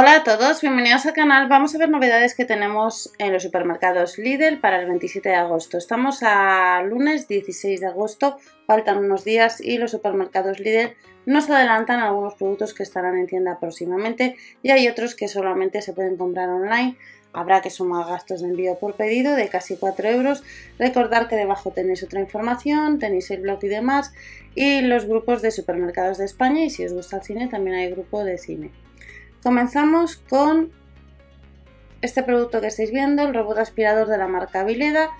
Hola a todos, bienvenidos al canal. Vamos a ver novedades que tenemos en los supermercados Lidl para el 27 de agosto. Estamos a lunes 16 de agosto, faltan unos días y los supermercados Lidl nos adelantan algunos productos que estarán en tienda próximamente y hay otros que solamente se pueden comprar online. Habrá que sumar gastos de envío por pedido de casi 4 euros. Recordar que debajo tenéis otra información, tenéis el blog y demás y los grupos de supermercados de España y si os gusta el cine también hay grupo de cine. Comenzamos con este producto que estáis viendo, el robot aspirador de la marca Vileda.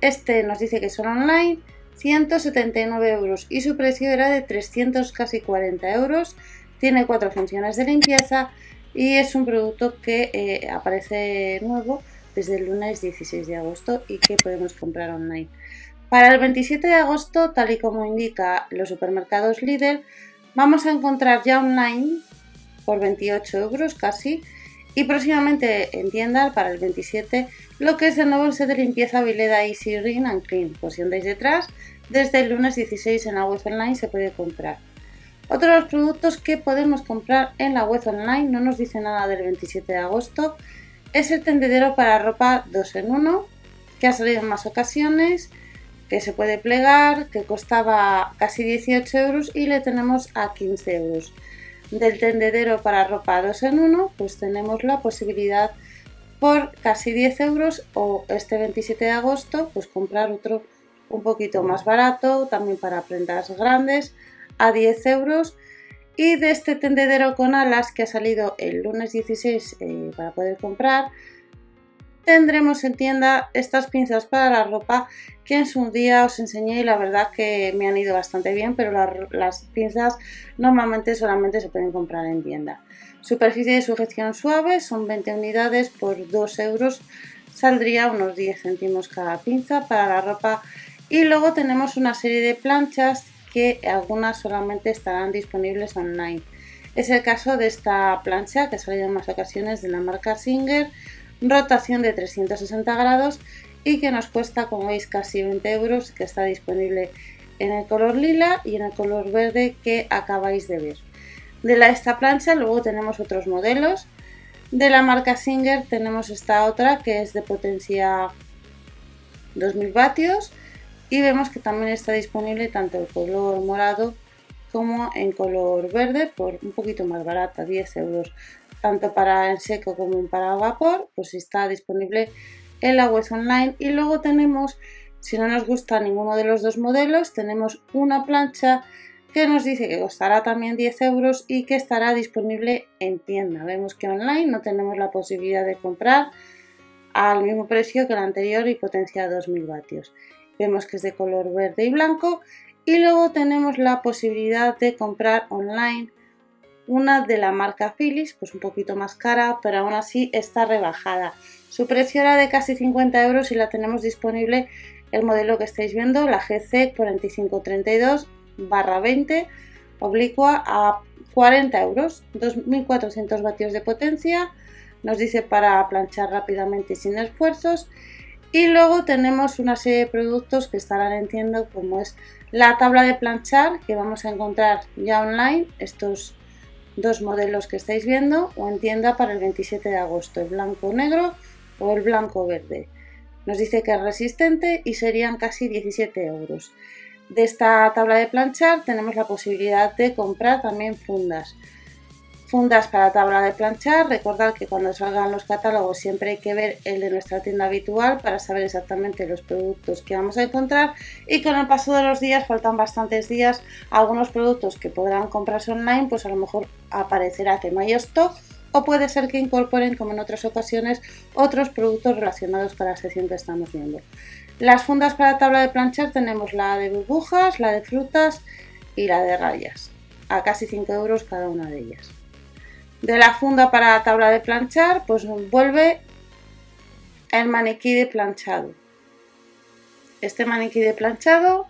Este nos dice que son online, 179 euros y su precio era de 300 casi 40 euros. Tiene cuatro funciones de limpieza y es un producto que eh, aparece nuevo desde el lunes 16 de agosto y que podemos comprar online. Para el 27 de agosto, tal y como indica los supermercados Lidl, vamos a encontrar ya online por 28 euros casi. Y próximamente en tienda para el 27 lo que es el nuevo set de limpieza Vileda Easy Ring and Clean. Pues si andáis detrás, desde el lunes 16 en la web online se puede comprar. Otro de los productos que podemos comprar en la web online, no nos dice nada del 27 de agosto, es el tendedero para ropa 2 en 1, que ha salido en más ocasiones, que se puede plegar, que costaba casi 18 euros y le tenemos a 15 euros del tendedero para ropa 2 en 1, pues tenemos la posibilidad por casi 10 euros o este 27 de agosto, pues comprar otro un poquito más barato, también para prendas grandes, a 10 euros. Y de este tendedero con alas que ha salido el lunes 16 eh, para poder comprar, tendremos en tienda estas pinzas para la ropa que en su día os enseñé y la verdad que me han ido bastante bien, pero las pinzas normalmente solamente se pueden comprar en tienda. Superficie de sujeción suave, son 20 unidades por 2 euros, saldría unos 10 céntimos cada pinza para la ropa y luego tenemos una serie de planchas que algunas solamente estarán disponibles online. Es el caso de esta plancha que ha salido en más ocasiones de la marca Singer, rotación de 360 grados y que nos cuesta como veis casi 20 euros que está disponible en el color lila y en el color verde que acabáis de ver. De esta plancha luego tenemos otros modelos. De la marca Singer tenemos esta otra que es de potencia 2000 vatios y vemos que también está disponible tanto el color morado como en color verde por un poquito más barata, 10 euros tanto para en seco como para vapor, pues está disponible en la web online. Y luego tenemos, si no nos gusta ninguno de los dos modelos, tenemos una plancha que nos dice que costará también 10 euros y que estará disponible en tienda. Vemos que online no tenemos la posibilidad de comprar al mismo precio que la anterior y potencia 2000 vatios. Vemos que es de color verde y blanco y luego tenemos la posibilidad de comprar online una de la marca Philips, pues un poquito más cara, pero aún así está rebajada. Su precio era de casi 50 euros y la tenemos disponible el modelo que estáis viendo, la GC 4532 20 oblicua a 40 euros, 2400 vatios de potencia, nos dice para planchar rápidamente y sin esfuerzos. Y luego tenemos una serie de productos que estarán en tienda como es la tabla de planchar que vamos a encontrar ya online, estos dos modelos que estáis viendo o en tienda para el 27 de agosto, el blanco negro o el blanco verde. Nos dice que es resistente y serían casi 17 euros. De esta tabla de planchar tenemos la posibilidad de comprar también fundas fundas para tabla de planchar. Recordad que cuando salgan los catálogos siempre hay que ver el de nuestra tienda habitual para saber exactamente los productos que vamos a encontrar. Y con el paso de los días, faltan bastantes días, algunos productos que podrán comprarse online, pues a lo mejor aparecerá que no hay stock. O puede ser que incorporen, como en otras ocasiones, otros productos relacionados con la sección que estamos viendo. Las fundas para tabla de planchar tenemos la de burbujas, la de frutas y la de rayas, a casi 5 euros cada una de ellas de la funda para la tabla de planchar, pues vuelve el maniquí de planchado. Este maniquí de planchado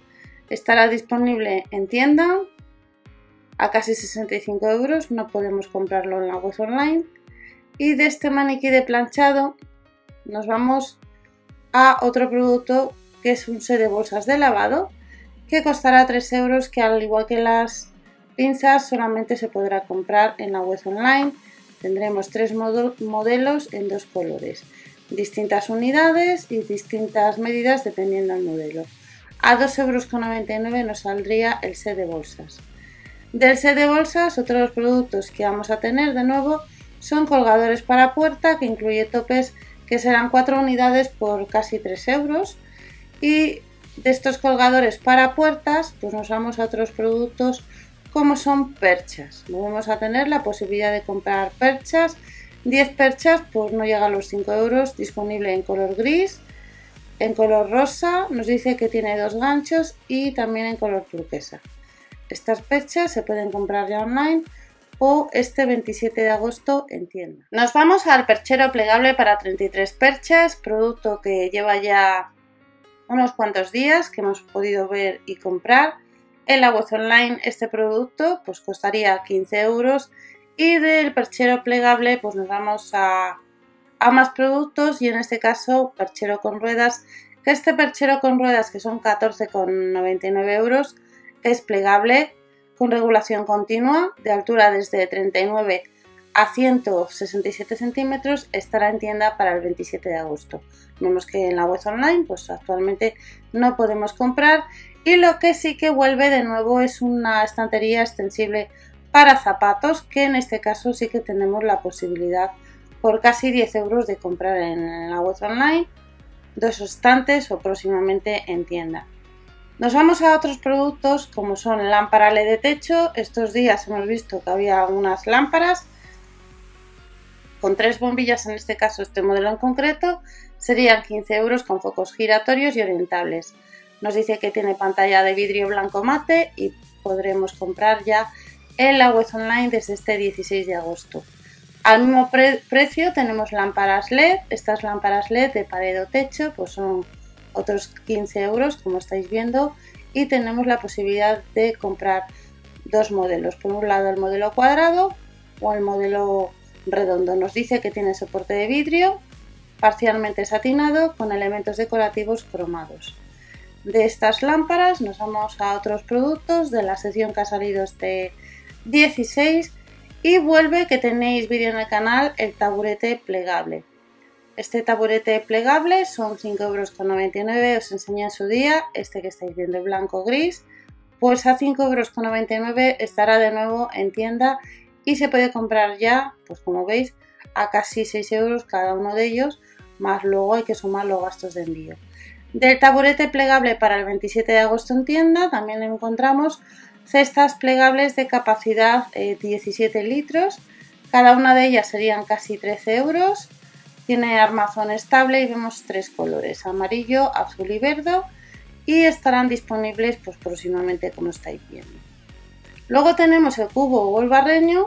estará disponible en tienda a casi 65 euros, no podemos comprarlo en la web online. Y de este maniquí de planchado nos vamos a otro producto que es un set de bolsas de lavado que costará 3 euros que al igual que las pinzas solamente se podrá comprar en la web online. Tendremos tres modelos en dos colores, distintas unidades y distintas medidas dependiendo del modelo. A 2,99 euros nos saldría el set de bolsas. Del set de bolsas, otros productos que vamos a tener de nuevo son colgadores para puerta que incluye topes que serán 4 unidades por casi 3 euros y de estos colgadores para puertas pues nos vamos a otros productos como son perchas vamos a tener la posibilidad de comprar perchas 10 perchas pues no llega a los 5 euros disponible en color gris en color rosa nos dice que tiene dos ganchos y también en color turquesa estas perchas se pueden comprar ya online o este 27 de agosto en tienda. Nos vamos al perchero plegable para 33 perchas, producto que lleva ya unos cuantos días que hemos podido ver y comprar. En la web online este producto pues costaría 15 euros y del perchero plegable pues nos vamos a, a más productos y en este caso perchero con ruedas que este perchero con ruedas que son 14,99 euros es plegable con regulación continua de altura desde 39 a 167 centímetros estará en tienda para el 27 de agosto. Vemos que en la web online pues actualmente no podemos comprar y lo que sí que vuelve de nuevo es una estantería extensible para zapatos que en este caso sí que tenemos la posibilidad por casi 10 euros de comprar en la web online dos estantes o próximamente en tienda. Nos vamos a otros productos como son lámpara LED de techo. Estos días hemos visto que había algunas lámparas con tres bombillas, en este caso este modelo en concreto, serían 15 euros con focos giratorios y orientables. Nos dice que tiene pantalla de vidrio blanco mate y podremos comprar ya en la web online desde este 16 de agosto. Al mismo precio tenemos lámparas LED. Estas lámparas LED de pared o techo pues son otros 15 euros como estáis viendo y tenemos la posibilidad de comprar dos modelos por un lado el modelo cuadrado o el modelo redondo nos dice que tiene soporte de vidrio parcialmente satinado con elementos decorativos cromados de estas lámparas. Nos vamos a otros productos. De la sección que ha salido este 16 y vuelve que tenéis vídeo en el canal el taburete plegable. Este taburete plegable son 5,99 euros, os enseñé en su día, este que estáis viendo blanco gris, pues a 5,99 euros estará de nuevo en tienda y se puede comprar ya, pues como veis, a casi 6 euros cada uno de ellos, más luego hay que sumar los gastos de envío. Del taburete plegable para el 27 de agosto en tienda también encontramos cestas plegables de capacidad 17 eh, litros, cada una de ellas serían casi 13 euros. Tiene armazón estable y vemos tres colores, amarillo, azul y verde y estarán disponibles pues próximamente como estáis viendo. Luego tenemos el cubo barreño,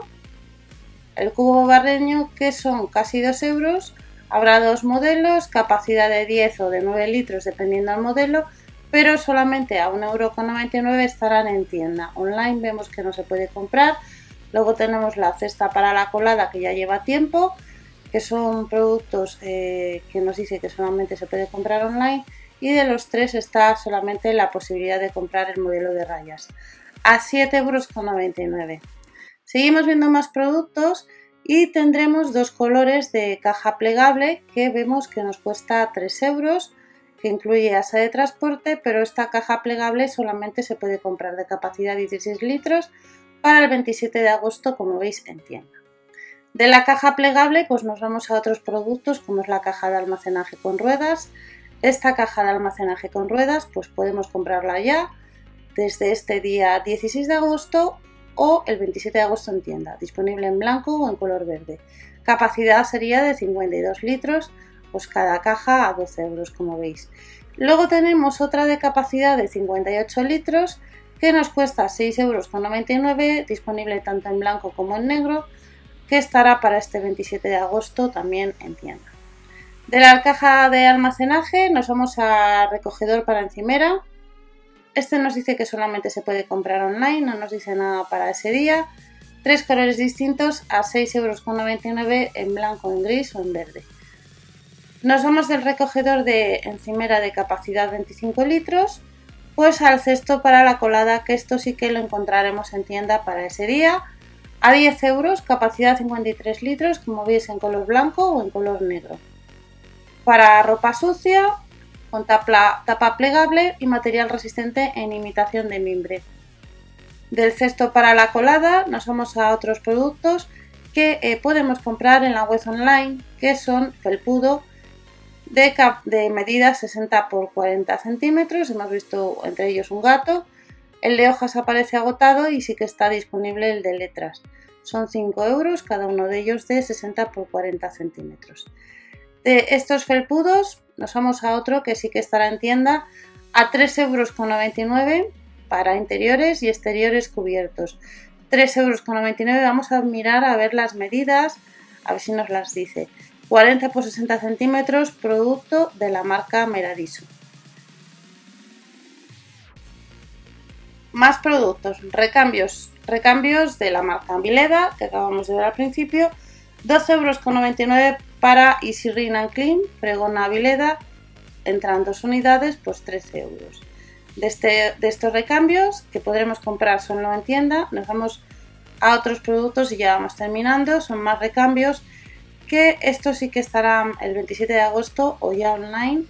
el cubo barreño que son casi 2 euros, habrá dos modelos, capacidad de 10 o de 9 litros dependiendo del modelo, pero solamente a 1,99€ estarán en tienda. Online vemos que no se puede comprar. Luego tenemos la cesta para la colada que ya lleva tiempo que son productos eh, que nos dice que solamente se puede comprar online y de los tres está solamente la posibilidad de comprar el modelo de rayas a 7,99 euros. Seguimos viendo más productos y tendremos dos colores de caja plegable que vemos que nos cuesta 3 euros que incluye asa de transporte pero esta caja plegable solamente se puede comprar de capacidad 16 litros para el 27 de agosto como veis en tienda. De la caja plegable pues nos vamos a otros productos como es la caja de almacenaje con ruedas. Esta caja de almacenaje con ruedas pues podemos comprarla ya desde este día 16 de agosto o el 27 de agosto en tienda, disponible en blanco o en color verde. Capacidad sería de 52 litros, pues cada caja a 12 euros como veis. Luego tenemos otra de capacidad de 58 litros que nos cuesta 6,99 euros, disponible tanto en blanco como en negro que estará para este 27 de agosto también en tienda. De la caja de almacenaje nos vamos a recogedor para encimera. Este nos dice que solamente se puede comprar online, no nos dice nada para ese día. Tres colores distintos a 6,99 euros en blanco, en gris o en verde. Nos vamos del recogedor de encimera de capacidad 25 litros, pues al cesto para la colada, que esto sí que lo encontraremos en tienda para ese día, a 10 euros, capacidad 53 litros, como veis en color blanco o en color negro. Para ropa sucia, con tapa, tapa plegable y material resistente en imitación de mimbre. Del cesto para la colada nos vamos a otros productos que eh, podemos comprar en la web online, que son felpudo, de, de medida 60 por 40 centímetros. Hemos visto entre ellos un gato. El de hojas aparece agotado y sí que está disponible el de letras. Son 5 euros, cada uno de ellos de 60 por 40 centímetros. De estos felpudos nos vamos a otro que sí que estará en tienda a 3,99 euros para interiores y exteriores cubiertos. 3,99 euros. Vamos a mirar a ver las medidas, a ver si nos las dice. 40 por 60 centímetros, producto de la marca Meradiso. Más productos, recambios, recambios de la marca Vileda, que acabamos de ver al principio, 12,99 euros para Easy Rin and Clean, fregona Vileda, entran dos unidades, pues 13 euros. De, este, de estos recambios que podremos comprar solo en tienda, nos vamos a otros productos y ya vamos terminando, son más recambios que esto sí que estará el 27 de agosto o ya online,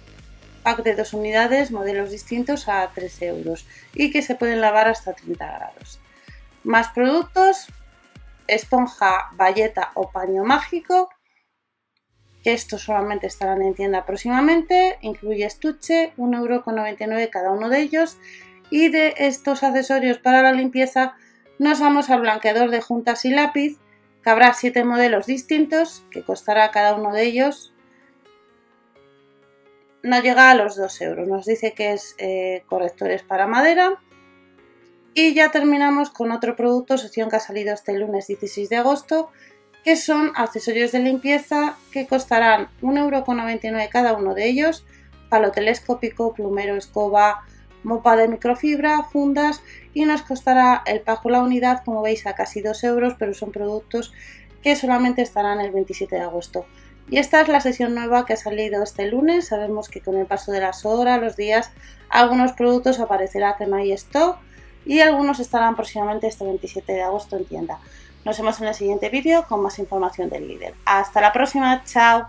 pack de dos unidades, modelos distintos a 13 euros y que se pueden lavar hasta 30 grados. Más productos, esponja, valleta o paño mágico, estos solamente estarán en tienda próximamente, incluye estuche, 1,99€ cada uno de ellos y de estos accesorios para la limpieza nos vamos al blanqueador de juntas y lápiz que habrá siete modelos distintos, que costará cada uno de ellos. No llega a los 2 euros, nos dice que es eh, correctores para madera. Y ya terminamos con otro producto, sección que ha salido este lunes 16 de agosto, que son accesorios de limpieza que costarán 1,99€ cada uno de ellos, palo telescópico, plumero, escoba, mopa de microfibra, fundas y nos costará el pago la unidad, como veis, a casi 2 euros, pero son productos que solamente estarán el 27 de agosto. Y esta es la sesión nueva que ha salido este lunes. Sabemos que con el paso de las horas, los días, algunos productos aparecerá que no hay stock y algunos estarán próximamente este 27 de agosto en tienda. Nos vemos en el siguiente vídeo con más información del líder. Hasta la próxima, chao.